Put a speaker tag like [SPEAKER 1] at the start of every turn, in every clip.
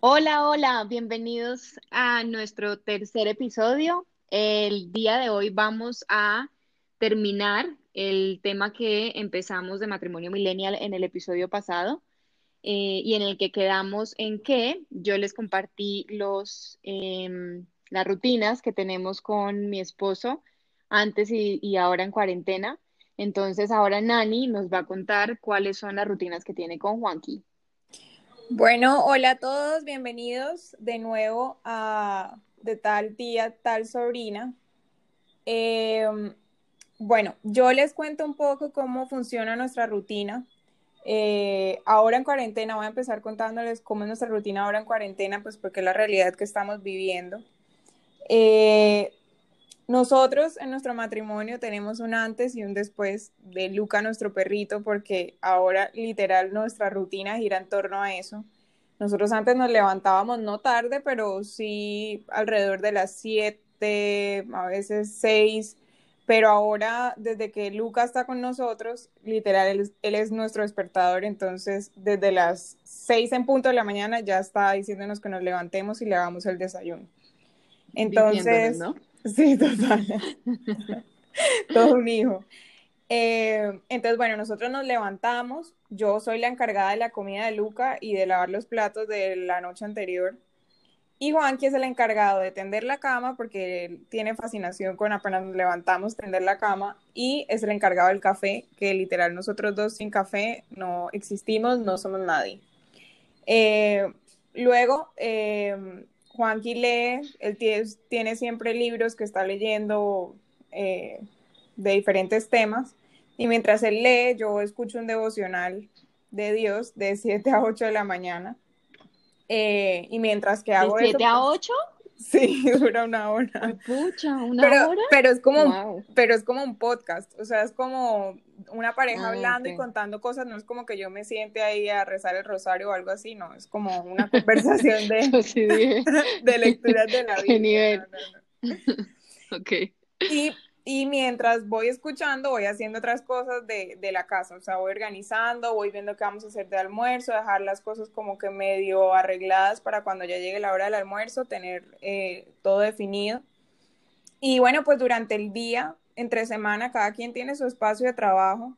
[SPEAKER 1] Hola, hola, bienvenidos a nuestro tercer episodio. El día de hoy vamos a terminar el tema que empezamos de matrimonio millennial en el episodio pasado eh, y en el que quedamos en que yo les compartí los, em, las rutinas que tenemos con mi esposo antes y, y ahora en cuarentena. Entonces ahora Nani nos va a contar cuáles son las rutinas que tiene con Juanqui.
[SPEAKER 2] Bueno, hola a todos, bienvenidos de nuevo a De tal tía, tal sobrina. Em, bueno, yo les cuento un poco cómo funciona nuestra rutina. Eh, ahora en cuarentena, voy a empezar contándoles cómo es nuestra rutina ahora en cuarentena, pues porque es la realidad que estamos viviendo. Eh, nosotros en nuestro matrimonio tenemos un antes y un después de Luca, nuestro perrito, porque ahora literal nuestra rutina gira en torno a eso. Nosotros antes nos levantábamos no tarde, pero sí alrededor de las 7, a veces 6, pero ahora desde que Luca está con nosotros, literal, él, él es nuestro despertador, entonces desde las 6 en punto de la mañana ya está diciéndonos que nos levantemos y le hagamos el desayuno. Entonces, ¿no? Sí, total. Todo un hijo. Eh, entonces, bueno, nosotros nos levantamos. Yo soy la encargada de la comida de Luca y de lavar los platos de la noche anterior. Y Juanqui es el encargado de tender la cama porque él tiene fascinación con apenas nos levantamos, tender la cama. Y es el encargado del café, que literal nosotros dos sin café no existimos, no somos nadie. Eh, luego, eh, Juanqui lee, él tiene, siempre libros que está leyendo eh, de diferentes temas. Y mientras él lee, yo escucho un devocional de Dios de 7 a 8 de la mañana. Eh, y mientras que hago
[SPEAKER 1] ¿De 7 a 8?
[SPEAKER 2] Sí, dura una hora.
[SPEAKER 1] Pucha, una
[SPEAKER 2] pero,
[SPEAKER 1] hora.
[SPEAKER 2] Pero es como, pero es como un podcast, o sea, es como una pareja ah, hablando y contando cosas, no es como que yo me siente ahí a rezar el rosario o algo así, no, es como una conversación de, de lecturas de la vida.
[SPEAKER 1] nivel?
[SPEAKER 2] ok. Y y mientras voy escuchando, voy haciendo otras cosas de, de, la casa, o sea, voy organizando, voy viendo qué vamos a hacer de almuerzo, dejar las cosas como que medio arregladas para cuando ya llegue la hora del almuerzo, tener eh, todo definido. Y bueno, pues durante el día, entre semana, cada quien tiene su espacio de trabajo.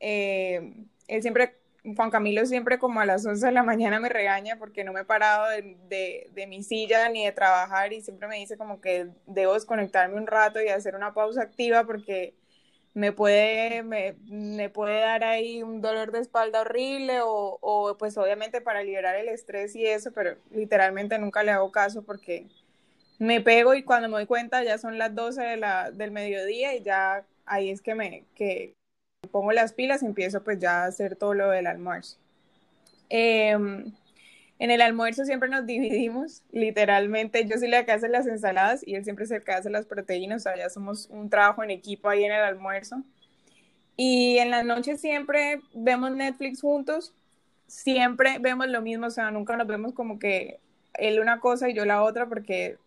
[SPEAKER 2] Eh, él siempre Juan Camilo siempre como a las 11 de la mañana me regaña porque no me he parado de, de, mi silla ni de trabajar y siempre me dice como que debo desconectarme un rato y hacer una pausa activa porque me puede, me, me puede dar ahí un dolor de espalda horrible o, o, pues obviamente para liberar el estrés y eso, pero literalmente nunca le hago caso porque me pego y cuando me doy cuenta ya son las 12 de la, del mediodía y ya ahí es que me, que, pongo las pilas y empiezo pues ya a hacer todo lo del almuerzo. Em, en el almuerzo siempre nos dividimos, literalmente yo soy la que hace las ensaladas y él siempre es el que hace las proteínas, o sea, ya somos un trabajo en equipo ahí en el almuerzo. Y en la noche siempre vemos Netflix juntos, siempre vemos lo mismo, o sea, nunca nos vemos como que él una cosa y yo la otra, porque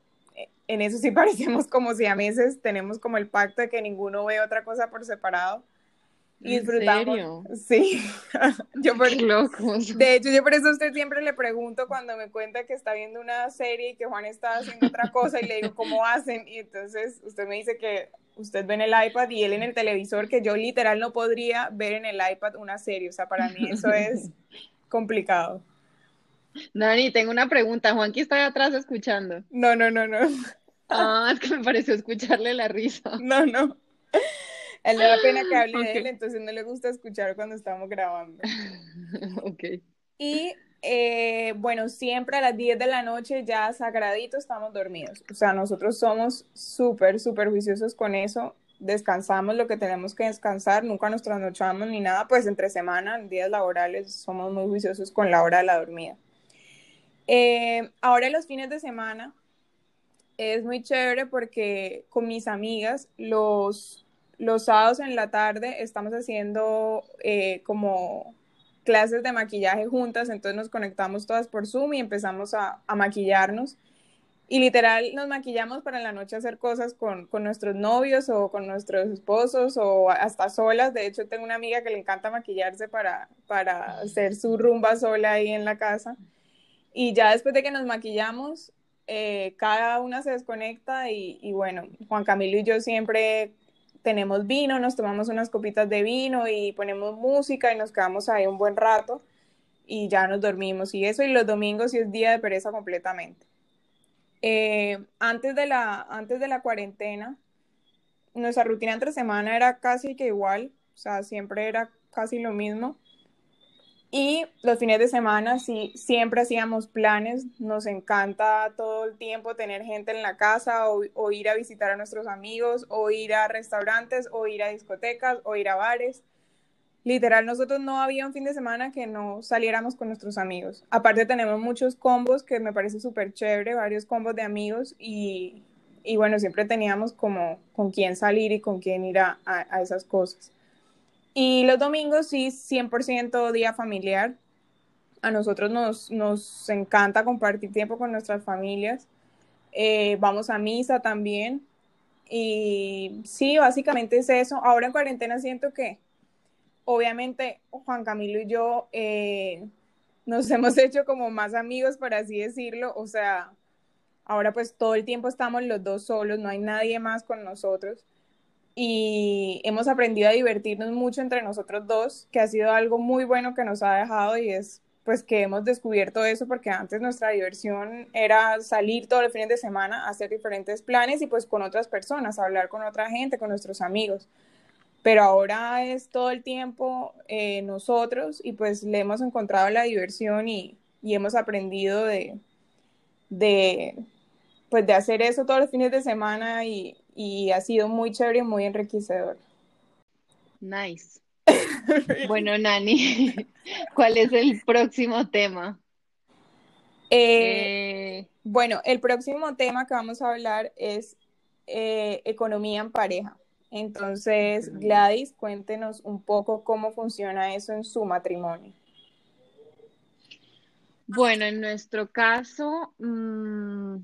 [SPEAKER 2] en eso sí parecemos como si a meses tenemos como el pacto de que ninguno ve otra cosa por separado y disfrutamos. Sí, yo por, De hecho, yo por eso a usted siempre le pregunto cuando me cuenta que está viendo una serie y que Juan está haciendo otra cosa y le digo cómo hacen y entonces usted me dice que usted ve en el iPad y él en el televisor que yo literal no podría ver en el iPad una serie, o sea, para mí eso es complicado.
[SPEAKER 1] Nani, tengo una pregunta, Juanqui está atrás escuchando.
[SPEAKER 2] No, no, no, no.
[SPEAKER 1] Ah, es que me pareció escucharle la risa.
[SPEAKER 2] No, no él le da pena que hable de él, entonces no le gusta escuchar cuando estamos grabando.
[SPEAKER 1] ok.
[SPEAKER 2] Y eh, bueno, siempre a las 10 de la noche ya sagradito estamos dormidos. O sea, nosotros somos súper, súper juiciosos con eso. Descansamos lo que tenemos que descansar, nunca nos trasnochamos ni nada, pues entre semana, en días laborales, somos muy juiciosos con la hora de la dormida. Eh, ahora los fines de semana es muy chévere porque con mis amigas los los sábados en la tarde estamos haciendo eh, como clases de maquillaje juntas, entonces nos conectamos todas por Zoom y empezamos a, maquillarnos. Y literal nos maquillamos para en la noche hacer cosas con, nuestros novios o con nuestros esposos o hasta solas. De hecho, tengo una amiga que le encanta maquillarse para, para hacer su rumba sola ahí en la casa. Y ya después de que nos maquillamos, eh, cada una se desconecta y, y, bueno, Juan Camilo y yo siempre tenemos vino, nos tomamos unas copitas de vino y ponemos música y nos quedamos ahí un buen rato y ya nos dormimos y eso y los domingos es día de pereza completamente. Eh, antes, de la, antes de la cuarentena, nuestra rutina entre semana era casi que igual, o sea, siempre era casi lo mismo. Y los fines de semana sí, siempre hacíamos planes, nos encanta todo el tiempo tener gente en la casa o, ir a visitar a nuestros amigos o ir a restaurantes o ir a discotecas o ir a bares. Literal, nosotros no había un fin de semana que no saliéramos con nuestros amigos. Aparte tenemos muchos combos que me parece súper chévere, varios combos de amigos y, y, bueno, siempre teníamos como con quién salir y con quién ir a, a esas cosas. Y los domingos sí, 100% día familiar. A nosotros nos, nos encanta compartir tiempo con nuestras familias. Eh, vamos a misa también. Y sí, básicamente es eso. Ahora en cuarentena siento que, obviamente, Juan Camilo y yo eh, nos hemos hecho como más amigos, por así decirlo. O sea, ahora pues todo el tiempo estamos los dos solos, no hay nadie más con nosotros y hemos aprendido a divertirnos mucho entre nosotros dos, que ha sido algo muy bueno que nos ha dejado y es pues que hemos descubierto eso porque antes nuestra diversión era salir todos los fines de semana, hacer diferentes planes y pues con otras personas, hablar con otra gente, con nuestros amigos. Pero ahora es todo el tiempo eh, nosotros y pues le hemos encontrado la diversión y, y hemos aprendido de, de, pues de hacer eso todos los fines de semana y, y ha sido muy chévere y muy enriquecedor.
[SPEAKER 1] Nice. bueno, Nani, ¿cuál es el próximo tema?
[SPEAKER 2] Eh, eh... Bueno, el próximo tema que vamos a hablar es eh, economía en pareja. Entonces, Gladys, cuéntenos un poco cómo funciona eso en su matrimonio.
[SPEAKER 1] Bueno, en nuestro caso, mmm,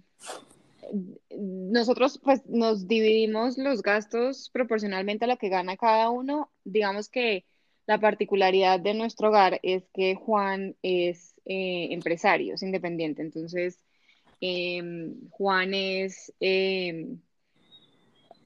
[SPEAKER 1] nosotros pues nos dividimos los gastos proporcionalmente a lo que gana cada uno. Digamos que la particularidad de nuestro hogar es que Juan es eh, empresario, es independiente. Entonces, eh, Juan es, eh,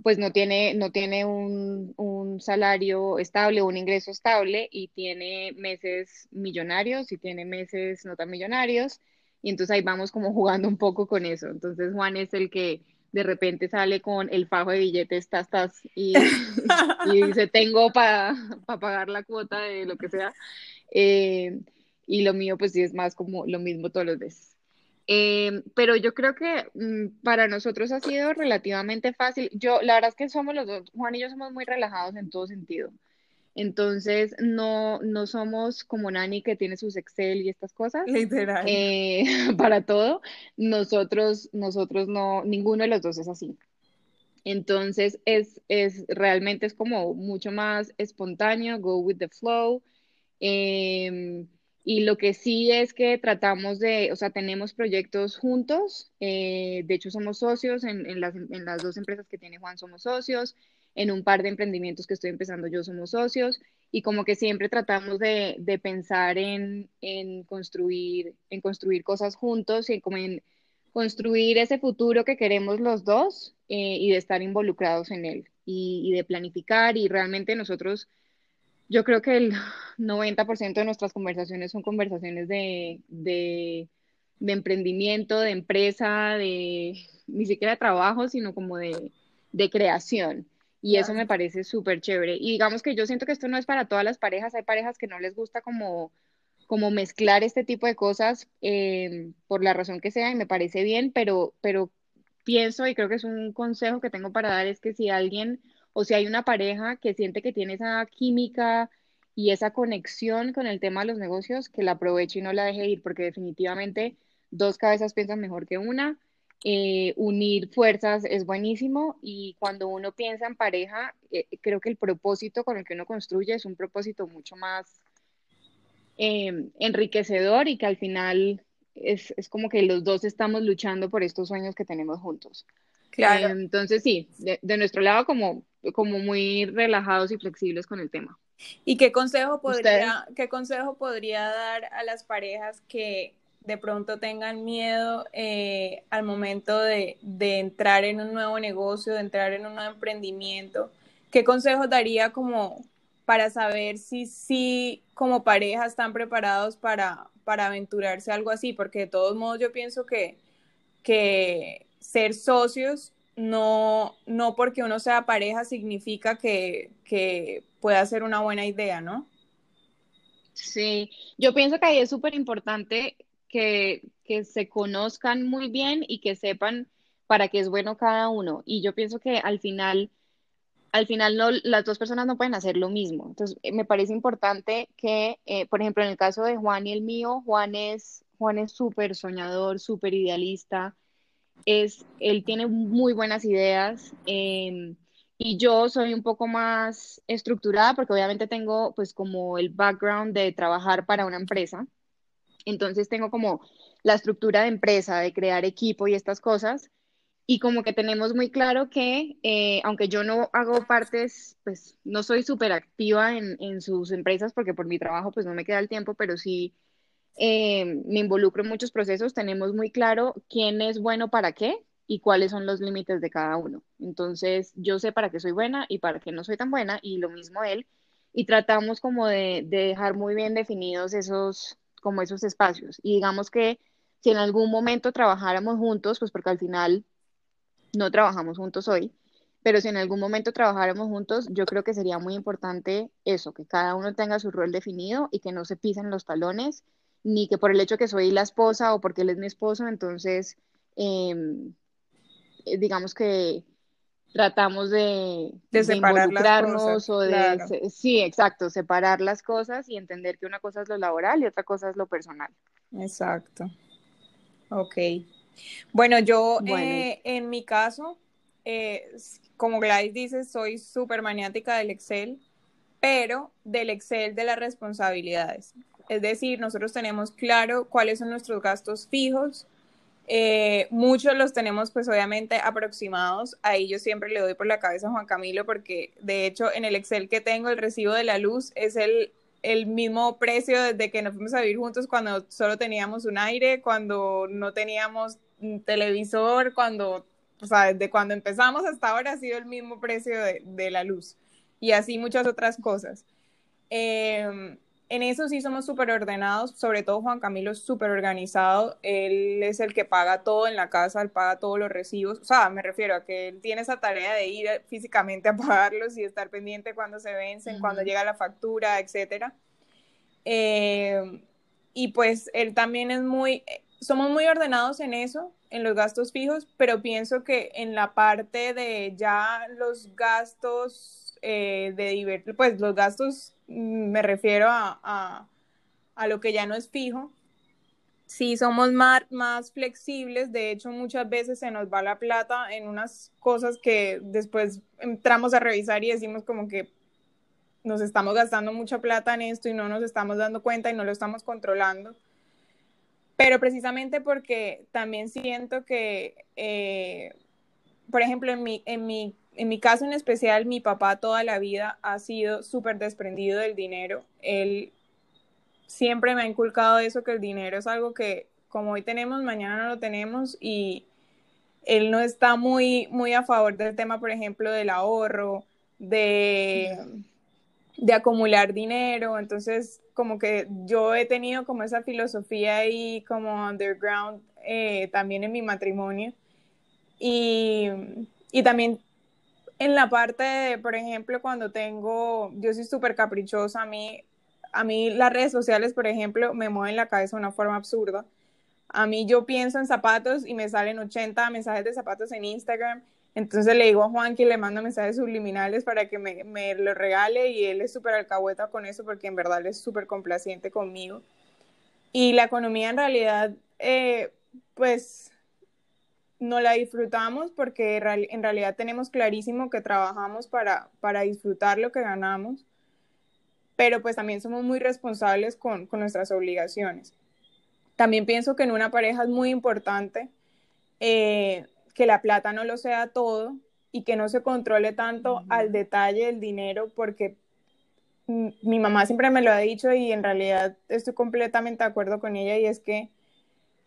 [SPEAKER 1] pues no tiene, no tiene un, un, salario estable, un ingreso estable y tiene meses millonarios y tiene meses no tan millonarios. Y entonces ahí vamos como jugando un poco con eso. Entonces Juan es el que de repente sale con el fajo de billetes, tas, tas, y, y dice, tengo para pagar la cuota de lo que sea. Eh, y lo mío pues sí es más como lo mismo todos los días. Eh, pero yo creo que mm, para nosotros ha sido relativamente fácil. Yo, la verdad es que somos los dos, Juan y yo somos muy relajados en todo sentido. Entonces, no, no somos como Nani que tiene sus Excel y estas cosas.
[SPEAKER 2] Literal.
[SPEAKER 1] Eh, para todo. Nosotros, nosotros no, ninguno de los dos es así. Entonces, es, es realmente es como mucho más espontáneo, go with the flow. Eh, y lo que sí es que tratamos de, o sea, tenemos proyectos juntos. Eh, de hecho, somos socios en, en, las, en las dos empresas que tiene Juan, somos socios en un par de emprendimientos que estoy empezando yo somos socios y como que siempre tratamos de, de pensar en, en, construir, en construir cosas juntos y como en construir ese futuro que queremos los dos eh, y de estar involucrados en él y, y, de planificar y realmente nosotros, yo creo que el 90% de nuestras conversaciones son conversaciones de, de, de emprendimiento, de empresa, de ni siquiera trabajo, sino como de, de creación. Y eso me parece súper chévere. Y digamos que yo siento que esto no es para todas las parejas. Hay parejas que no les gusta como, como mezclar este tipo de cosas eh, por la razón que sea y me parece bien, pero, pero pienso y creo que es un consejo que tengo para dar es que si alguien o si hay una pareja que siente que tiene esa química y esa conexión con el tema de los negocios, que la aproveche y no la deje ir, porque definitivamente dos cabezas piensan mejor que una eh, unir fuerzas es buenísimo y cuando uno piensa en pareja, eh, creo que el propósito con el que uno construye es un propósito mucho más eh, enriquecedor y que al final es, es, como que los dos estamos luchando por estos sueños que tenemos juntos.
[SPEAKER 2] Claro.
[SPEAKER 1] entonces sí, de, de, nuestro lado como, como muy relajados y flexibles con el tema.
[SPEAKER 2] ¿Y qué consejo podría, qué consejo podría dar a las parejas que de pronto tengan miedo eh, al momento de, entrar en un nuevo negocio, de entrar en un nuevo emprendimiento, ¿qué consejos daría como para saber si, si como pareja están preparados para, para aventurarse algo así? Porque de todos modos yo pienso que, que ser socios no, no porque uno sea pareja significa que, que pueda ser una buena idea, ¿no?
[SPEAKER 1] Sí, yo pienso que ahí es súper importante que, se conozcan muy bien y que sepan para qué es bueno cada uno. Y yo pienso que al final, al final no, las dos personas no pueden hacer lo mismo. Entonces, eh, me parece importante que, eh, por ejemplo, en el caso de Juan y el mío, Juan es, Juan es súper soñador, súper idealista, es, él tiene muy buenas ideas. Em, y yo soy un poco más estructurada porque obviamente tengo pues como el background de trabajar para una empresa. Entonces tengo como la estructura de empresa, de crear equipo y estas cosas. Y como que tenemos muy claro que, eh, aunque yo no hago partes, pues no soy súper activa en, en, sus empresas porque por mi trabajo pues no me queda el tiempo, pero sí eh, me involucro en muchos procesos, tenemos muy claro quién es bueno para qué y cuáles son los límites de cada uno. Entonces, yo sé para qué soy buena y para qué no soy tan buena, y lo mismo él, y tratamos como de, dejar muy bien definidos esos, como esos espacios. Y digamos que si en algún momento trabajáramos juntos, pues porque al final no trabajamos juntos hoy, pero si en algún momento trabajáramos juntos, yo creo que sería muy importante eso, que cada uno tenga su rol definido y que no se pisen los talones, ni que por el hecho que soy la esposa o porque él es mi esposo, entonces em, eh, digamos que tratamos de,
[SPEAKER 2] de, separar involucrarnos
[SPEAKER 1] o de, sí, exacto, separar las cosas y entender que una cosa es lo laboral y otra cosa es lo personal.
[SPEAKER 2] Exacto. Ok. Bueno, yo eh, en mi caso, eh, como Gladys dice, soy súper maniática del Excel, pero del Excel de las responsabilidades. Es decir, nosotros tenemos claro cuáles son nuestros gastos fijos, eh, muchos los tenemos pues obviamente aproximados. Ahí yo siempre le doy por la cabeza a Juan Camilo porque de hecho en el Excel que tengo el recibo de la luz es el, el mismo precio desde que nos fuimos a vivir juntos cuando solo teníamos un aire, cuando no teníamos un televisor, cuando, o sea, desde cuando empezamos hasta ahora ha sido el mismo precio de, de la luz y así muchas otras cosas. Eh, en eso sí somos súper ordenados, sobre todo Juan Camilo es súper organizado, él es el que paga todo en la casa, él paga todos los recibos, o sea, me refiero a que él tiene esa tarea de ir físicamente a pagarlos y estar pendiente cuando se vencen, cuando llega la factura, etcétera. Eh, y pues él también es muy, somos muy ordenados en eso, en los gastos fijos, pero pienso que en la parte de ya los gastos eh, de divertir, pues los gastos me refiero a, lo que ya no es fijo. Si somos más, más flexibles, de hecho muchas veces se nos va la plata en unas cosas que después entramos a revisar y decimos como que nos estamos gastando mucha plata en esto y no nos estamos dando cuenta y no lo estamos controlando. Pero precisamente porque también siento que, eh, por ejemplo, en mi, en mi en mi caso en especial, mi papá toda la vida ha sido súper desprendido del dinero. Él siempre me ha inculcado eso, que el dinero es algo que como hoy tenemos, mañana no lo tenemos y él no está muy, muy a favor del tema, por ejemplo, del ahorro, de, de acumular dinero. Entonces, como que yo he tenido como esa filosofía ahí como underground eh, también en mi matrimonio. Y, y también en la parte de, por ejemplo, cuando tengo, yo soy súper caprichosa, a mí, a mí las redes sociales, por ejemplo, me mueven la cabeza de una forma absurda. A mí yo pienso en zapatos y me salen 80 mensajes de zapatos en Instagram. Entonces le digo a Juan que le mando mensajes subliminales para que me, me lo regale y él es súper alcahueta con eso porque en verdad es súper complaciente conmigo. Y la economía en realidad, eh, pues no la disfrutamos porque en realidad tenemos clarísimo que trabajamos para, para disfrutar lo que ganamos, pero pues también somos muy responsables con, nuestras obligaciones. También pienso que en una pareja es muy importante eh, que la plata no lo sea todo y que no se controle tanto al detalle el dinero porque mi mamá siempre me lo ha dicho y en realidad estoy completamente de acuerdo con ella y es que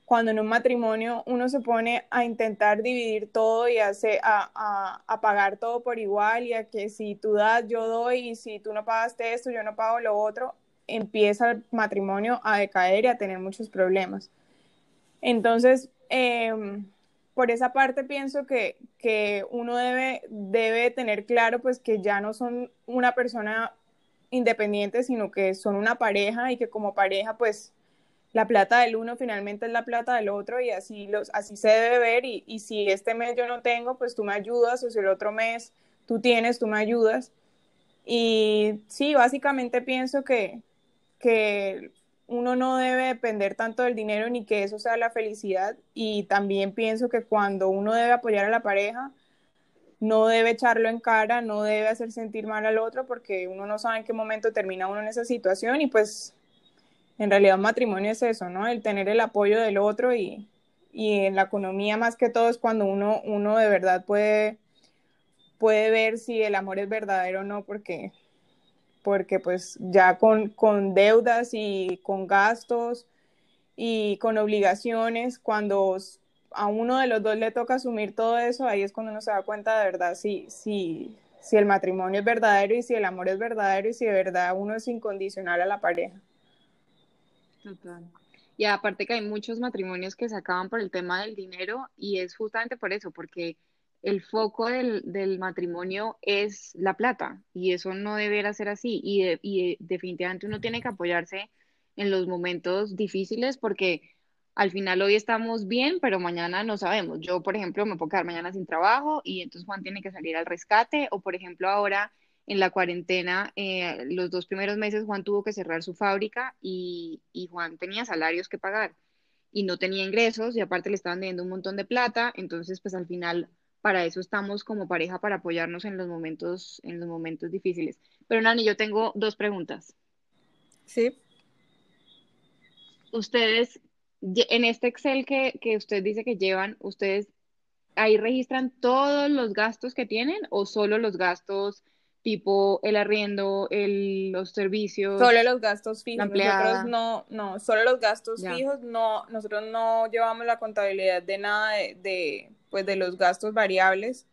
[SPEAKER 2] cuando en un matrimonio uno se pone a intentar dividir todo y hace, a, a, pagar todo por igual y a que si tú das, yo doy y si tú no pagaste esto, yo no pago lo otro, empieza el matrimonio a decaer y a tener muchos problemas. Entonces, em, por esa parte pienso que, que uno debe, debe tener claro pues que ya no son una persona independiente, sino que son una pareja y que como pareja pues la plata del uno finalmente es la plata del otro y así, los, así se debe ver y, y si este mes yo no tengo, pues tú me ayudas o si el otro mes tú tienes, tú me ayudas. Y sí, básicamente pienso que, que uno no debe depender tanto del dinero ni que eso sea la felicidad y también pienso que cuando uno debe apoyar a la pareja, no debe echarlo en cara, no debe hacer sentir mal al otro porque uno no sabe en qué momento termina uno en esa situación y pues en realidad un matrimonio es eso, ¿no? El tener el apoyo del otro y, en la economía más que todo es cuando uno, uno de verdad puede, puede ver si el amor es verdadero o no, porque, porque pues ya con, con deudas y con gastos y con obligaciones, cuando a uno de los dos le toca asumir todo eso, ahí es cuando uno se da cuenta de verdad si, si, si el matrimonio es verdadero y si el amor es verdadero y si de verdad uno es incondicional a la pareja.
[SPEAKER 1] Total. Y aparte que hay muchos matrimonios que se acaban por el tema del dinero y es justamente por eso, porque el foco del, del matrimonio es la plata y eso no debería ser así y, y definitivamente uno tiene que apoyarse en los momentos difíciles porque al final hoy estamos bien, pero mañana no sabemos. Yo, por ejemplo, me puedo quedar mañana sin trabajo y entonces Juan tiene que salir al rescate o, por ejemplo, ahora en la cuarentena, eh, los dos primeros meses Juan tuvo que cerrar su fábrica y, Juan tenía salarios que pagar y no tenía ingresos y aparte le estaban debiendo un montón de plata, entonces pues al final para eso estamos como pareja para apoyarnos en los momentos en los momentos difíciles. Pero Nani, yo tengo dos preguntas.
[SPEAKER 2] Sí.
[SPEAKER 1] Ustedes en este Excel que, que usted dice que llevan, ustedes ahí registran todos los gastos que tienen o solo los gastos tipo el arriendo, el, los servicios.
[SPEAKER 2] Solo los gastos fijos. Nosotros no, no, solo los gastos fijos, no, nosotros no llevamos la contabilidad de nada de, pues de los gastos variables,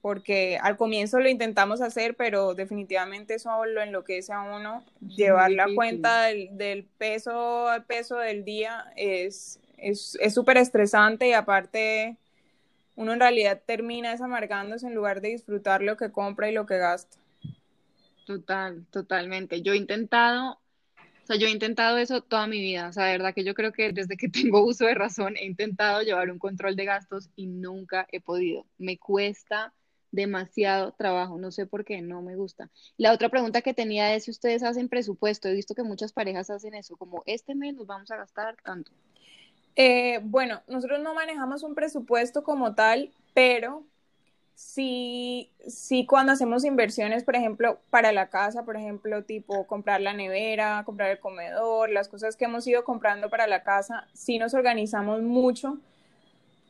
[SPEAKER 2] porque al comienzo lo intentamos hacer, pero definitivamente eso lo enloquece a uno. Llevar la cuenta del, del, peso al peso del día es súper es, estresante y aparte uno en realidad termina desamargándose en lugar de disfrutar lo que compra y lo que gasta.
[SPEAKER 1] Total, totalmente. Yo he intentado, o sea, yo he intentado eso toda mi vida. O sea, de verdad que yo creo que desde que tengo uso de razón he intentado llevar un control de gastos y nunca he podido. Me cuesta demasiado trabajo, no sé por qué, no me gusta. La otra pregunta que tenía es si ustedes hacen presupuesto. He visto que muchas parejas hacen eso, como este mes nos vamos a gastar tanto.
[SPEAKER 2] Eh, bueno, nosotros no manejamos un presupuesto como tal, pero sí, sí cuando hacemos inversiones, por ejemplo, para la casa, por ejemplo, tipo comprar la nevera, comprar el comedor, las cosas que hemos ido comprando para la casa, sí nos organizamos mucho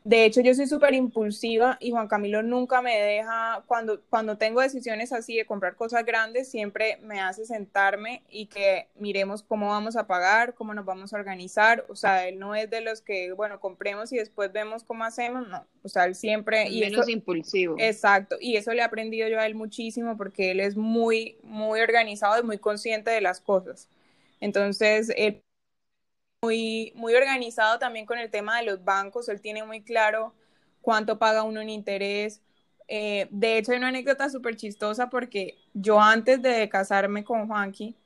[SPEAKER 2] de hecho, yo soy súper impulsiva y Juan Camilo nunca me deja, cuando, cuando tengo decisiones así de comprar cosas grandes, siempre me hace sentarme y que miremos cómo vamos a pagar, cómo nos vamos a organizar. O sea, él no es de los que, bueno, compremos y después vemos cómo hacemos, no. O sea, él siempre...
[SPEAKER 1] y menos impulsivo.
[SPEAKER 2] Exacto. Y eso le he aprendido yo a él muchísimo porque él es muy, muy organizado y muy consciente de las cosas. Entonces, él muy, muy organizado también con el tema de los bancos, él tiene muy claro cuánto paga uno en interés. Eh, de hecho, hay una anécdota súper chistosa porque yo antes de casarme con Juanqui,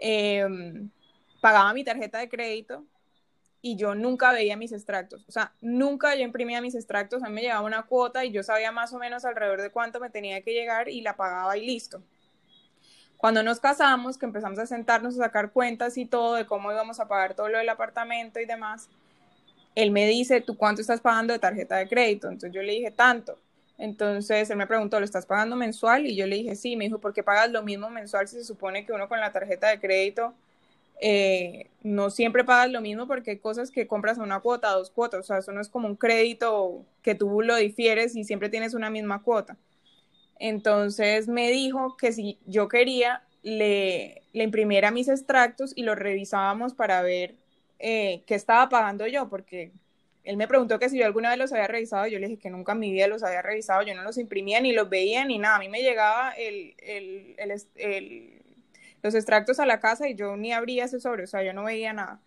[SPEAKER 2] em, pagaba mi tarjeta de crédito y yo nunca veía mis extractos. O sea, nunca yo imprimía mis extractos, a mí me llevaba una cuota y yo sabía más o menos alrededor de cuánto me tenía que llegar y la pagaba y listo. Cuando nos casamos, que empezamos a sentarnos a sacar cuentas y todo de cómo íbamos a pagar todo lo del apartamento y demás, él me dice, ¿tú cuánto estás pagando de tarjeta de crédito? Entonces yo le dije, tanto. Entonces él me preguntó, ¿lo estás pagando mensual? Y yo le dije, sí. Me dijo, ¿por qué pagas lo mismo mensual si se supone que uno con la tarjeta de crédito eh, no siempre pagas lo mismo porque hay cosas que compras a una cuota, dos cuotas? O sea, eso no es como un crédito que tú lo difieres y siempre tienes una misma cuota. Entonces me dijo que si yo quería, le, le imprimiera mis extractos y los revisábamos para ver eh, qué estaba pagando yo, porque él me preguntó que si yo alguna vez los había revisado, yo le dije que nunca en mi vida los había revisado, yo no los imprimía ni los veía ni nada, a mí me llegaba los extractos a la casa y yo ni abría ese sobre, o sea, yo no veía nada.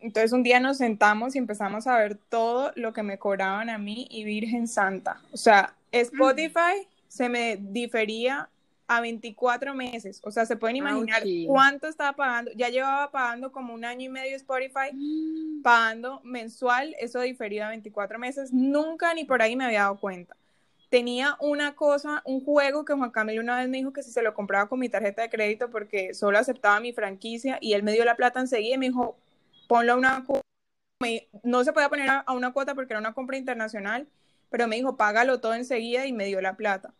[SPEAKER 2] Entonces un día nos sentamos y empezamos a ver todo lo que me cobraban a mí y Virgen Santa. O sea, Spotify se me difería a 24 meses. O sea, se pueden imaginar cuánto estaba pagando. Ya llevaba pagando como un año y medio Spotify, mm. pagando mensual, eso diferido a 24 meses. Nunca ni por ahí me había dado cuenta. Tenía una cosa, un juego que Juan Camilo una vez me dijo que si se lo compraba con mi tarjeta de crédito porque solo aceptaba mi franquicia y él me dio la plata enseguida y me dijo, ponlo a una cuota. No se podía poner a una cuota porque era una compra internacional, pero me dijo, págalo todo enseguida y me dio la plata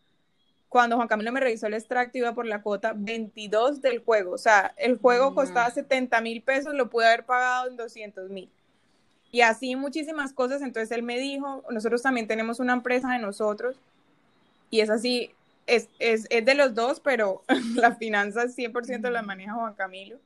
[SPEAKER 2] cuando Juan Camilo me revisó el extracto iba por la cuota 22 del juego. O sea, el juego costaba 70 mil pesos, lo pude haber pagado en 200 mil. Y así muchísimas cosas. Entonces él me dijo, nosotros también tenemos una empresa de nosotros y es así, es, es, es de los dos, pero las finanzas 100% las maneja Juan Camilo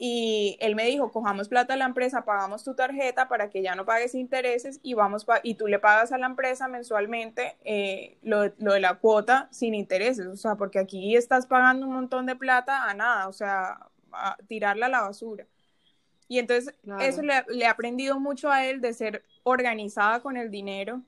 [SPEAKER 2] y él me dijo, cojamos plata a la empresa, pagamos tu tarjeta para que ya no pagues intereses y, vamos y tú le pagas a la empresa mensualmente eh, lo, de la cuota sin intereses, o sea, porque aquí estás pagando un montón de plata a nada, o sea, a tirarla a la basura. Y entonces eso le, le he aprendido mucho a él de ser organizada con el dinero,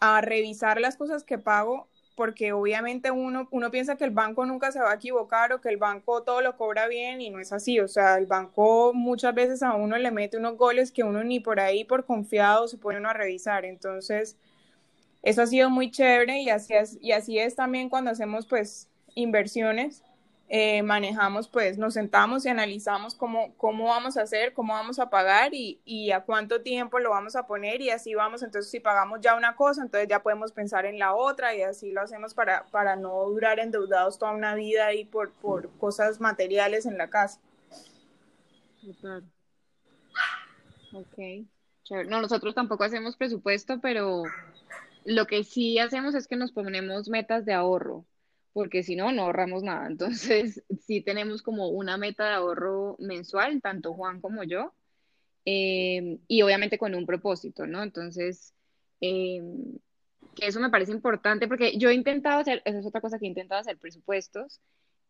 [SPEAKER 2] a revisar las cosas que pago porque obviamente uno, uno piensa que el banco nunca se va a equivocar o que el banco todo lo cobra bien y no es así. O sea, el banco muchas veces a uno le mete unos goles que uno ni por ahí por confiado se pone uno a revisar. Entonces, eso ha sido muy chévere y así es, y así es también cuando hacemos pues inversiones eh, manejamos, pues nos sentamos y analizamos cómo, cómo vamos a hacer, cómo vamos a pagar y, y, a cuánto tiempo lo vamos a poner y así vamos. Entonces, si pagamos ya una cosa, entonces ya podemos pensar en la otra y así lo hacemos para, para no durar endeudados toda una vida y por, por cosas materiales en la casa.
[SPEAKER 1] Ok. No, nosotros tampoco hacemos presupuesto, pero lo que sí hacemos es que nos ponemos metas de ahorro porque si no, no ahorramos nada. Entonces, sí tenemos como una meta de ahorro mensual, tanto Juan como yo, eh, y obviamente con un propósito, ¿no? Entonces, eh, que eso me parece importante porque yo he intentado hacer, esa es otra cosa que he intentado hacer presupuestos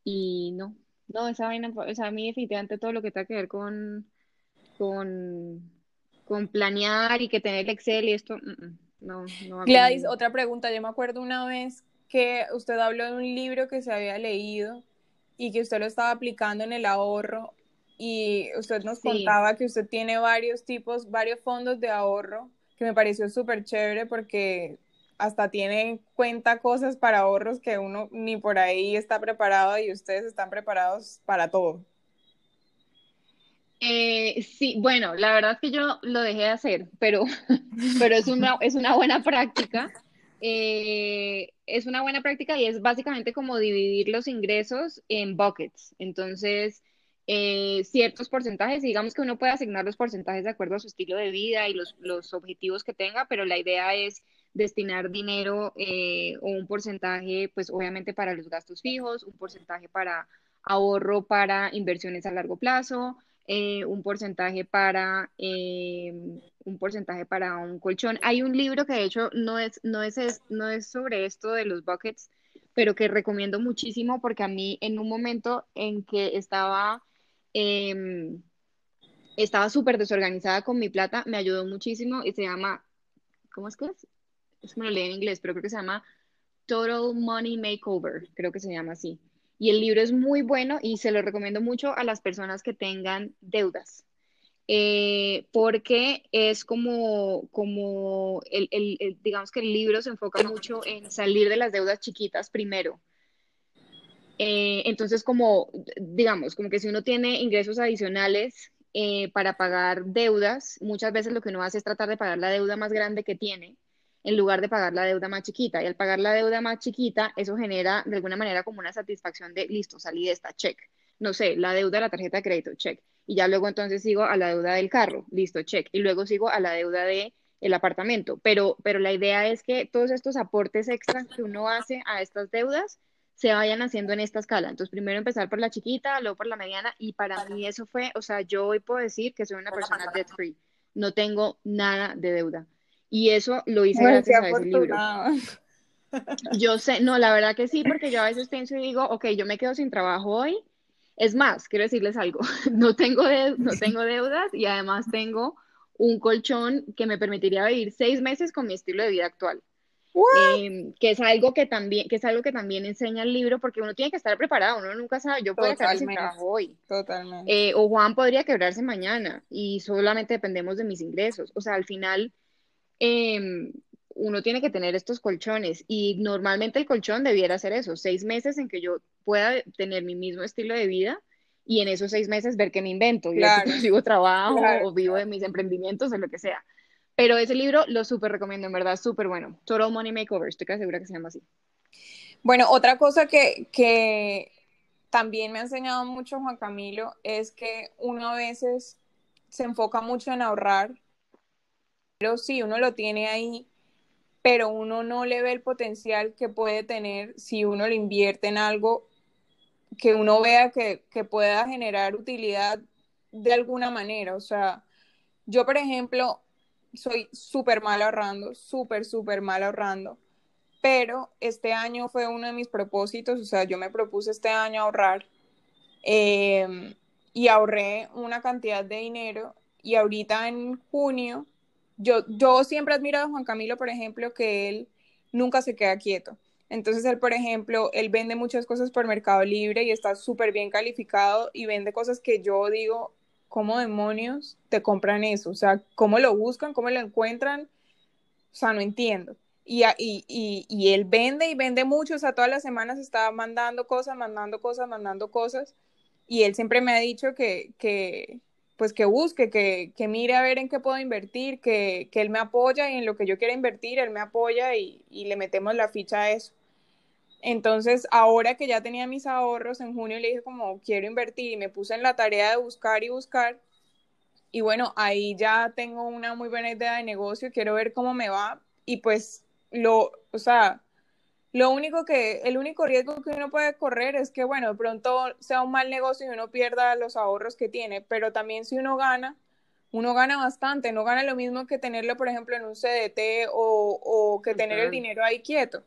[SPEAKER 1] y no, no, esa vaina, o sea, a mí definitivamente todo lo que tenga que ver con, con, con planear y que tener el Excel y esto, mm, mm, no, no.
[SPEAKER 2] Gladys, otra pregunta, yo me acuerdo una vez que usted habló de un libro que se había leído y que usted lo estaba aplicando en el ahorro y usted nos contaba que usted tiene varios tipos, varios fondos de ahorro, que me pareció súper chévere porque hasta tiene cuenta cosas para ahorros que uno ni por ahí está preparado y ustedes están preparados para todo.
[SPEAKER 1] Eh, sí, bueno, la verdad es que yo lo dejé de hacer, pero, pero es, una, es una buena práctica. Eh, es una buena práctica y es básicamente como dividir los ingresos en buckets. Entonces, eh, ciertos porcentajes, digamos que uno puede asignar los porcentajes de acuerdo a su estilo de vida y los, objetivos que tenga, pero la idea es destinar dinero eh, o un porcentaje, pues obviamente para los gastos fijos, un porcentaje para ahorro para inversiones a largo plazo, eh, un porcentaje para eh, un porcentaje para un colchón. Hay un libro que de hecho no es, no es, no es sobre esto de los buckets, pero que recomiendo muchísimo porque a mí en un momento en que estaba em, estaba súper desorganizada con mi plata, me ayudó muchísimo y se llama, ¿cómo es que es? Es que me lo leí en inglés, pero creo que se llama Total Money Makeover, creo que se llama así. Y el libro es muy bueno y se lo recomiendo mucho a las personas que tengan deudas. Eh, porque es como, como el, el, digamos que el libro se enfoca mucho en salir de las deudas chiquitas primero. Eh, entonces, como, digamos, como que si uno tiene ingresos adicionales eh, para pagar deudas, muchas veces lo que uno hace es tratar de pagar la deuda más grande que tiene en lugar de pagar la deuda más chiquita. Y al pagar la deuda más chiquita, eso genera de alguna manera como una satisfacción de, listo, salí de esta, check. No sé, la deuda de la tarjeta de crédito, check. Y ya luego entonces sigo a la deuda del carro, listo, check. Y luego sigo a la deuda de el apartamento. Pero, pero la idea es que todos estos aportes extras que uno hace a estas deudas se vayan haciendo en esta escala. Entonces, primero empezar por la chiquita, luego por la mediana, y para mí eso fue, o sea, yo hoy puedo decir que soy una persona debt free, no tengo nada de deuda. Y eso lo hice gracias a ese libro. Yo sé, no, la verdad que sí, porque yo a veces pienso y digo, ok, yo me quedo sin trabajo hoy. Es más, quiero decirles algo, no tengo, no tengo deudas y además tengo un colchón que me permitiría vivir seis meses con mi estilo de vida actual. Em, que es algo que también que es algo que también enseña el libro porque uno tiene que estar preparado uno nunca sabe. Yo puedo quedarme sin trabajo hoy.
[SPEAKER 2] totalmente.
[SPEAKER 1] Eh, o Juan podría quebrarse mañana y solamente dependemos de mis ingresos. O sea al final eh, uno tiene que tener estos colchones y normalmente el colchón debiera ser eso, seis meses en que yo pueda tener mi mismo estilo de vida y en esos seis meses ver qué me invento, y consigo trabajo o vivo de mis emprendimientos o lo que sea. Pero ese libro lo súper recomiendo, en verdad, súper bueno. Total Money Makeover, estoy casi segura que se llama así.
[SPEAKER 2] Bueno, otra cosa que, que también me ha enseñado mucho Juan Camilo es que uno a veces se enfoca mucho en ahorrar, pero sí, uno lo tiene ahí pero uno no le ve el potencial que puede tener si uno lo invierte en algo que uno vea que, pueda generar utilidad de alguna manera. O sea, yo, por ejemplo, soy súper mal ahorrando, súper, súper mal ahorrando, pero este año fue uno de mis propósitos, o sea, yo me propuse este año ahorrar em, y ahorré una cantidad de dinero y ahorita en junio yo, yo siempre admiro a Juan Camilo, por ejemplo, que él nunca se queda quieto. Entonces él, por ejemplo, él vende muchas cosas por Mercado Libre y está súper bien calificado y vende cosas que yo digo, ¿cómo demonios te compran eso? O sea, ¿cómo lo buscan? ¿Cómo lo encuentran? O sea, no entiendo. Y, y, y, y él vende y vende mucho, o sea, todas las semanas está mandando cosas, mandando cosas, mandando cosas. Y él siempre me ha dicho que, que, pues que busque, que, que, mire a ver en qué puedo invertir, que, que, él me apoya y en lo que yo quiera invertir, él me apoya y, y, le metemos la ficha a eso. Entonces, ahora que ya tenía mis ahorros, en junio le dije como quiero invertir y me puse en la tarea de buscar y buscar. Y bueno, ahí ya tengo una muy buena idea de negocio, quiero ver cómo me va y pues lo, o sea, lo único que, el único riesgo que uno puede correr es que, bueno, de pronto sea un mal negocio y uno pierda los ahorros que tiene, pero también si uno gana, uno gana bastante, no gana lo mismo que tenerlo, por ejemplo, en un CDT o, o que tener el dinero ahí quieto.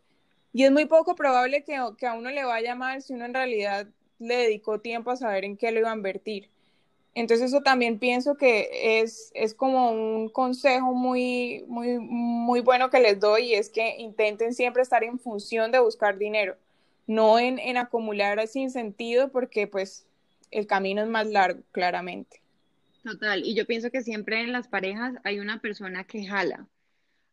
[SPEAKER 2] Y es muy poco probable que, que a uno le vaya mal si uno en realidad le dedicó tiempo a saber en qué lo iba a invertir. Entonces eso también pienso que es, es como un consejo muy, muy, muy bueno que les doy y es que intenten siempre estar en función de buscar dinero, no en, en acumular sin sentido porque pues el camino es más largo, claramente.
[SPEAKER 1] Total, y yo pienso que siempre en las parejas hay una persona que jala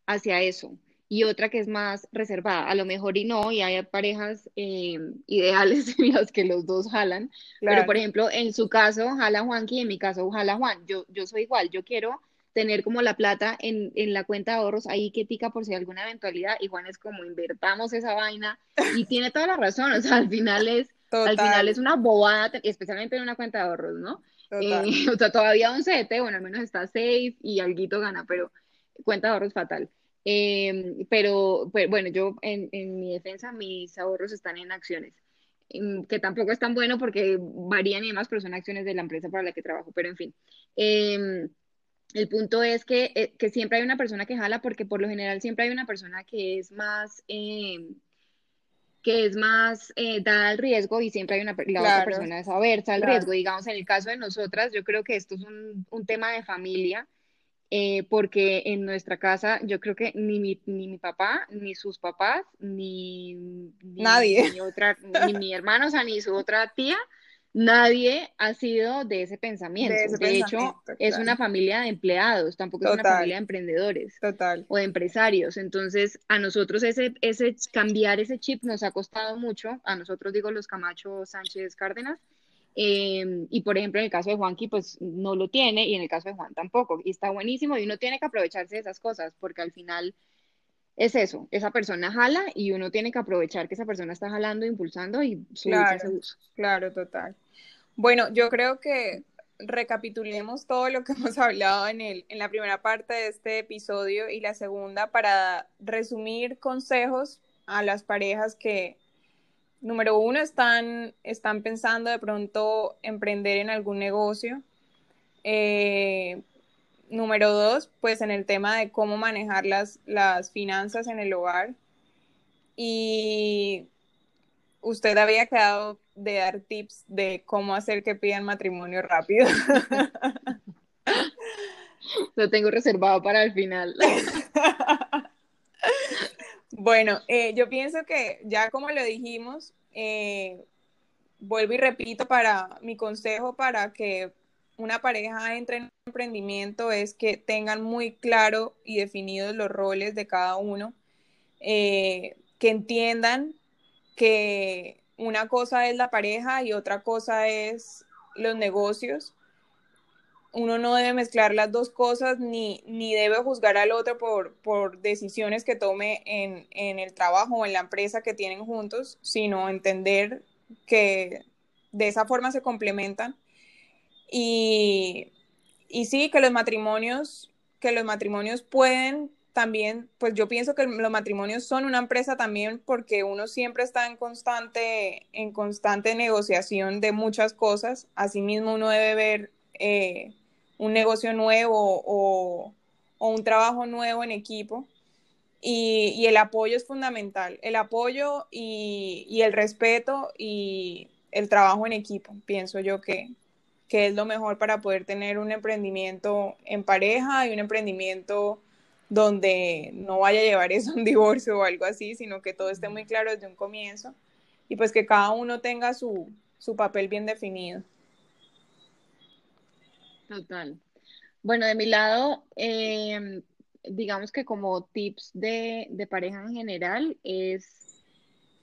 [SPEAKER 1] hacia eso y otra que es más reservada. A lo mejor y no, y hay parejas eh, ideales en las que los dos jalan, pero por ejemplo, en su caso jala Juanqui, en mi caso jala Juan. Yo, yo soy igual, yo quiero tener como la plata en, en la cuenta de ahorros ahí quietica por si hay alguna eventualidad, y Juan es como invertamos esa vaina, y tiene toda la razón, o sea, al final es, al final es una bobada, especialmente en una cuenta de ahorros, ¿no? Eh, o sea, todavía un CDT, bueno, al menos está safe y alguito gana, pero cuenta de ahorros fatal. Em, pero, bueno, yo en, mi defensa, mis ahorros están en acciones, em, que tampoco es tan bueno porque varían y demás, pero son acciones de la empresa para la que trabajo, pero en fin. Em, el punto es que, eh, que, siempre hay una persona que jala porque por lo general siempre hay una persona que es más que es más eh, dada al riesgo y siempre hay una la otra persona es aversa al riesgo. Digamos, en el caso de nosotras, yo creo que esto es un, un tema de familia eh, porque en nuestra casa yo creo que ni mi, ni mi papá, ni sus papás, ni,
[SPEAKER 2] nadie,
[SPEAKER 1] ni, otra, ni mi hermano, o sea, ni su otra tía, nadie ha sido de ese pensamiento. De, hecho, es una familia de empleados, tampoco es una familia de emprendedores
[SPEAKER 2] Total.
[SPEAKER 1] o de empresarios. Entonces, a nosotros ese, ese cambiar ese chip nos ha costado mucho, a nosotros digo los Camacho Sánchez Cárdenas, Em, y por ejemplo, en el caso de Juanqui, pues no lo tiene y en el caso de Juan tampoco. Y está buenísimo y uno tiene que aprovecharse de esas cosas porque al final es eso, esa persona jala y uno tiene que aprovechar que esa persona está jalando, impulsando y
[SPEAKER 2] claro, ese uso. Claro, total. Bueno, yo creo que recapitulemos todo lo que hemos hablado en, el, en la primera parte de este episodio y la segunda para resumir consejos a las parejas que número uno, están, están pensando de pronto emprender en algún negocio. Eh, número dos, pues en el tema de cómo manejar las, las finanzas en el hogar. Y usted había quedado de dar tips de cómo hacer que pidan matrimonio rápido.
[SPEAKER 1] Lo tengo reservado para el final.
[SPEAKER 2] bueno, eh, yo pienso que ya como lo dijimos, eh, vuelvo y repito para mi consejo para que una pareja entre en emprendimiento es que tengan muy claro y definidos los roles de cada uno, eh, que entiendan que una cosa es la pareja y otra cosa es los negocios uno no debe mezclar las dos cosas ni, ni debe juzgar al otro por, por decisiones que tome en, en, el trabajo o en la empresa que tienen juntos, sino entender que de esa forma se complementan. Y, y sí, que los matrimonios, que los matrimonios pueden también, pues yo pienso que los matrimonios son una empresa también porque uno siempre está en constante, en constante negociación de muchas cosas. Asimismo, uno debe ver eh, un negocio nuevo o, un trabajo nuevo en equipo. Y, el apoyo es fundamental. El apoyo y, el respeto y el trabajo en equipo, pienso yo que, que es lo mejor para poder tener un emprendimiento en pareja y un emprendimiento donde no vaya a llevar eso a un divorcio o algo así, sino que todo esté muy claro desde un comienzo y pues que cada uno tenga su, su papel bien definido.
[SPEAKER 1] Total. Bueno, de mi lado, em, digamos que como tips de, pareja en general es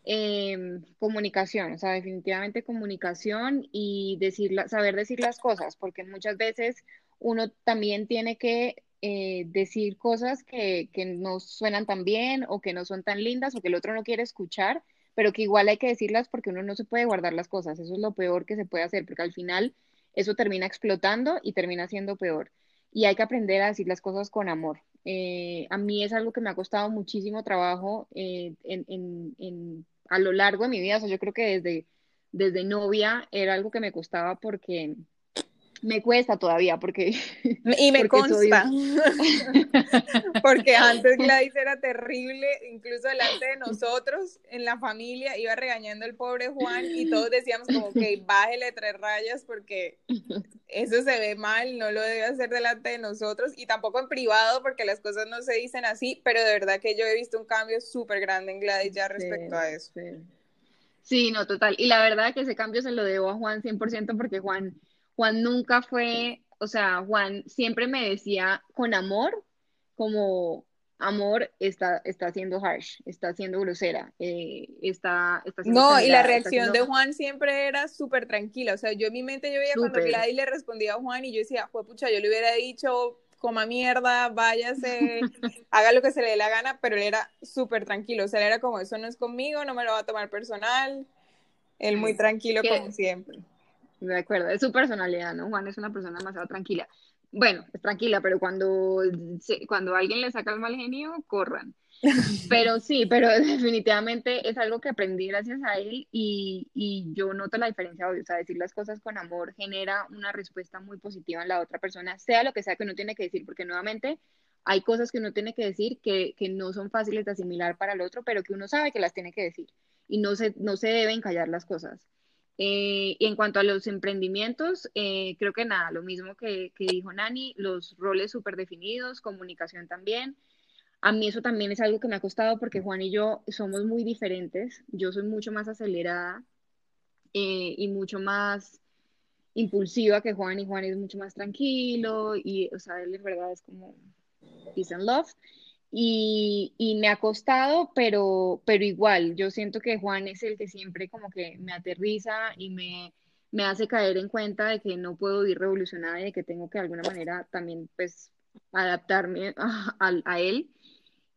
[SPEAKER 1] em, comunicación, o sea, definitivamente comunicación y decir saber decir las cosas, porque muchas veces uno también tiene que eh, decir cosas que, que no suenan tan bien o que no son tan lindas o que el otro no quiere escuchar, pero que igual hay que decirlas porque uno no se puede guardar las cosas, eso es lo peor que se puede hacer, porque al final eso termina explotando y termina siendo peor. Y hay que aprender a decir las cosas con amor. Eh, a mí es algo que me ha costado muchísimo trabajo eh, a lo largo de mi vida. O yo creo que desde, desde novia era algo que me costaba porque me cuesta todavía porque...
[SPEAKER 2] Y me consta. porque antes Gladys era terrible, incluso delante de nosotros, en la familia, iba regañando el pobre Juan y todos decíamos como que bájele tres rayas porque eso se ve mal, no lo debe hacer delante de nosotros y tampoco en privado porque las cosas no se dicen así, pero de verdad que yo he visto un cambio súper grande en Gladys ya respecto a eso.
[SPEAKER 1] Sí. sí, no, total. Y la verdad que ese cambio se lo debo a Juan 100% porque Juan Juan nunca fue, o sea, Juan siempre me decía con amor, como amor está, está siendo harsh, está siendo grosera, eh, está, está
[SPEAKER 2] No, y la reacción de Juan siempre era súper tranquila, o sea, yo en mi mente yo veía cuando Gladys le respondía a Juan y yo decía, fue pucha, yo le hubiera dicho, coma mierda, váyase, haga lo que se le dé la gana, pero él era súper tranquilo, o sea, él era como, eso no es conmigo, no me lo va a tomar personal, él muy tranquilo como siempre.
[SPEAKER 1] De acuerdo, es su personalidad, ¿no? Juan es una persona demasiado tranquila. Bueno, es tranquila, pero cuando, cuando alguien le saca el mal genio, corran. Pero sí, pero definitivamente es algo que aprendí gracias a él y, y yo noto la diferencia, obvio, o sea, decir las cosas con amor genera una respuesta muy positiva en la otra persona, sea lo que sea que uno tiene que decir, porque nuevamente hay cosas que uno tiene que decir que, que no son fáciles de asimilar para el otro, pero que uno sabe que las tiene que decir y no se, no se deben callar las cosas. Eh, y en cuanto a los emprendimientos, eh, creo que nada, lo mismo que, dijo Nani, los roles súper definidos, comunicación también. A mí eso también es algo que me ha costado porque Juan y yo somos muy diferentes. Yo soy mucho más acelerada eh, y mucho más impulsiva que Juan y Juan es mucho más tranquilo y, o sea, él en verdad es como peace and love. Y, y, me ha costado, pero, pero igual, yo siento que Juan es el que siempre como que me aterriza y me, me hace caer en cuenta de que no puedo vivir revolucionada y de que tengo que de alguna manera también pues adaptarme a, a, él.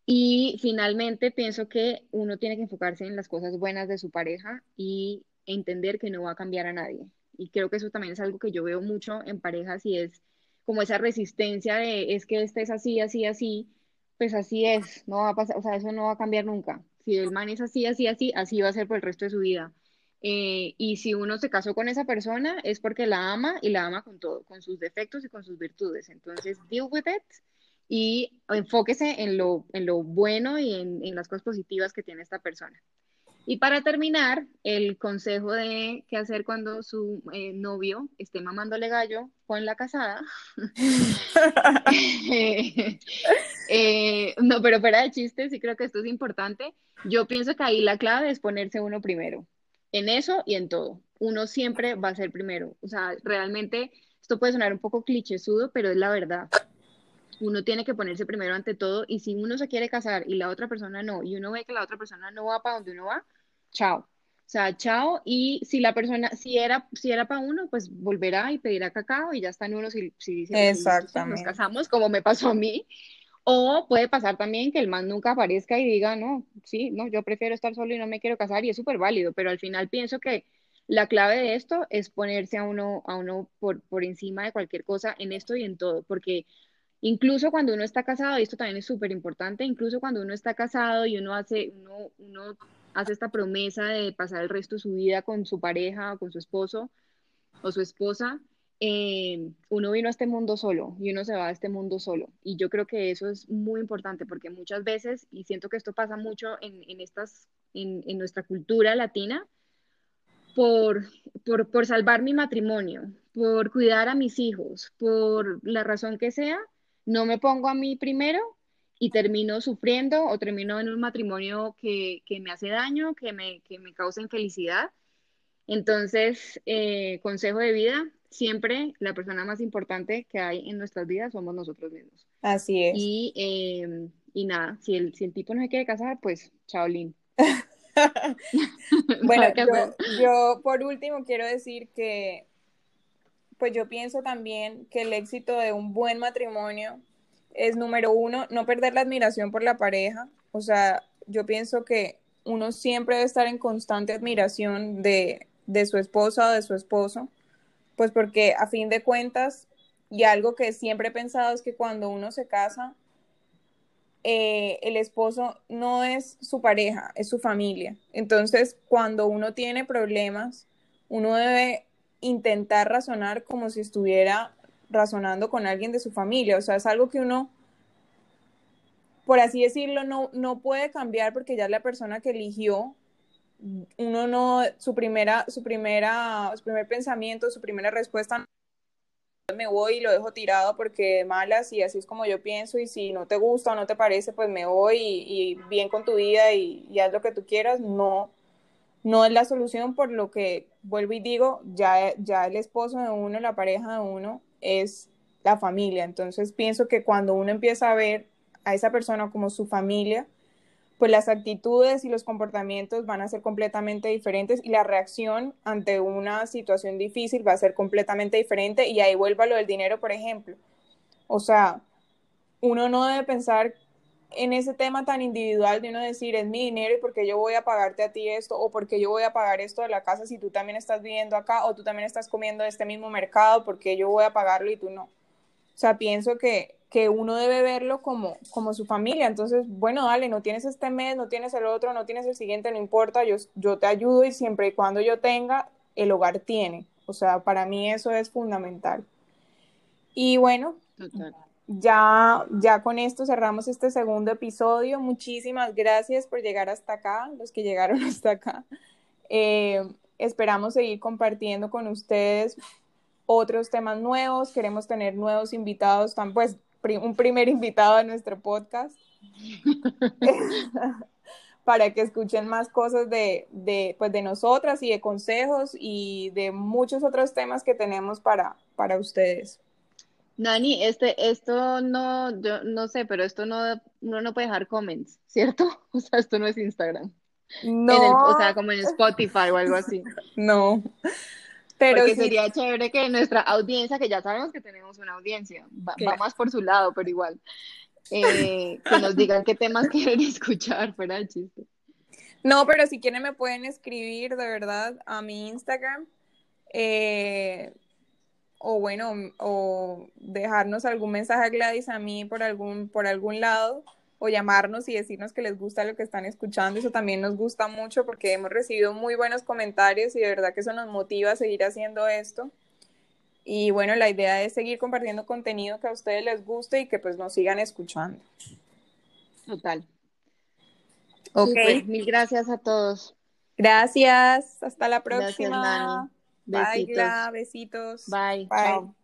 [SPEAKER 1] Y finalmente pienso que uno tiene que enfocarse en las cosas buenas de su pareja y entender que no va a cambiar a nadie. Y creo que eso también es algo que yo veo mucho en parejas y es como esa resistencia de es que este es así, así, así, pues así es, no va a pasar, o sea, eso no va a cambiar nunca. si el man es así, así, así, así va a ser por el resto de su vida. Eh, y si uno se casó con esa persona es porque la ama y la ama con todo, con sus defectos y con sus virtudes. Entonces, deal with it y enfóquese en lo, en lo bueno y en, en las cosas positivas que tiene esta persona. Y para terminar, el consejo de qué hacer cuando su eh, novio esté mamándole gallo con la casada. Eh, no, pero fuera de chistes, sí creo que esto es importante. Yo pienso que ahí la clave es ponerse uno primero, en eso y en todo. Uno siempre va a ser primero. O sea, realmente esto puede sonar un poco clichésudo, pero es la verdad. Uno tiene que ponerse primero ante todo y si uno se quiere casar y la otra persona no, y uno ve que la otra persona no va para donde uno va, chao. O sea, chao. Y si la persona, si era, si era para uno, pues volverá y pedirá cacao y ya está en uno si, si pues,
[SPEAKER 2] Exactamente.
[SPEAKER 1] nos casamos, como me pasó a mí. O puede pasar también que el man nunca aparezca y diga, no, sí, no, yo prefiero estar solo y no me quiero casar y es súper válido, pero al final pienso que la clave de esto es ponerse a uno, a uno por, por encima de cualquier cosa en esto y en todo, porque incluso cuando uno está casado, y esto también es súper importante, incluso cuando uno está casado y uno hace, uno, uno hace esta promesa de pasar el resto de su vida con su pareja o con su esposo o su esposa, eh, uno vino a este mundo solo y uno se va a este mundo solo. Y yo creo que eso es muy importante porque muchas veces, y siento que esto pasa mucho en, en estas, en, en, nuestra cultura latina, por, por, por salvar mi matrimonio, por cuidar a mis hijos, por la razón que sea, no me pongo a mí primero y termino sufriendo o termino en un matrimonio que, que me hace daño, que me, que me causa infelicidad. Entonces, eh, consejo de vida, siempre la persona más importante que hay en nuestras vidas somos nosotros mismos.
[SPEAKER 2] Así es.
[SPEAKER 1] Y, eh, y nada, si el, si el tipo no se quiere casar, pues chao, Lin.
[SPEAKER 2] bueno, yo, yo por último quiero decir que, pues yo pienso también que el éxito de un buen matrimonio es número uno, no perder la admiración por la pareja. O sea, yo pienso que uno siempre debe estar en constante admiración de, de su esposa o de su esposo, pues porque a fin de cuentas, y algo que siempre he pensado es que cuando uno se casa, eh, el esposo no es su pareja, es su familia. Entonces, cuando uno tiene problemas, uno debe intentar razonar como si estuviera razonando con alguien de su familia. O sea, es algo que uno, por así decirlo, no, no puede cambiar porque ya la persona que eligió. Uno no, su primera, su primera, su primer pensamiento, su primera respuesta me voy y lo dejo tirado porque malas y así es como yo pienso y si no te gusta o no te parece pues me voy y, y bien con tu vida y, y, haz lo que tú quieras no no es la solución por lo que vuelvo y digo ya ya el esposo de uno la pareja de uno es la familia. Entonces pienso que cuando uno empieza a ver a esa persona como su familia, pues las actitudes y los comportamientos van a ser completamente diferentes y la reacción ante una situación difícil va a ser completamente diferente y ahí vuelva lo del dinero, por ejemplo. O sea, uno no debe pensar en ese tema tan individual de uno decir es mi dinero y porque yo voy a pagarte a ti esto o porque yo voy a pagar esto de la casa si tú también estás viviendo acá o tú también estás comiendo de este mismo mercado porque yo voy a pagarlo y tú no. O sea, pienso que, que uno debe verlo como, como su familia. Entonces, bueno, dale, no tienes este mes, no tienes el otro, no tienes el siguiente, no importa, yo, yo te ayudo y siempre y cuando yo tenga, el hogar tiene. O sea, para mí eso es fundamental. Y bueno, Total ya, ya con esto cerramos este segundo episodio. Muchísimas gracias por llegar hasta acá, los que llegaron hasta acá. Eh, esperamos seguir compartiendo con ustedes otros temas nuevos. Queremos tener nuevos invitados, pues un primer invitado a nuestro podcast. para que escuchen más cosas de, de, pues de nosotras y de consejos y de muchos otros temas que tenemos para, para ustedes.
[SPEAKER 1] Nani, este, esto no, yo no sé, pero esto no, uno no puede dejar comments, ¿cierto? O sea, esto no es Instagram.
[SPEAKER 2] No.
[SPEAKER 1] o sea, como en Spotify o algo así.
[SPEAKER 2] No. Pero
[SPEAKER 1] Porque sí. sería chévere que nuestra audiencia, que ya sabemos que tenemos una audiencia, va, va más por su lado, pero igual, eh, que nos digan qué temas quieren escuchar, fuera el chiste.
[SPEAKER 2] No, pero si quieren me pueden escribir de verdad a mi Instagram. Eh, o bueno, o dejarnos algún mensaje a Gladys a mí por algún, por algún lado, o llamarnos y decirnos que les gusta lo que están escuchando. Eso también nos gusta mucho porque hemos recibido muy buenos comentarios y de verdad que eso nos motiva a seguir haciendo esto. Y bueno, la idea es seguir compartiendo contenido que a ustedes les guste y que pues nos sigan escuchando.
[SPEAKER 1] Total. Ok. mil gracias a todos.
[SPEAKER 2] Gracias. Hasta la próxima. Gracias, Bye, besitos.
[SPEAKER 1] Bye. Bye. Chao.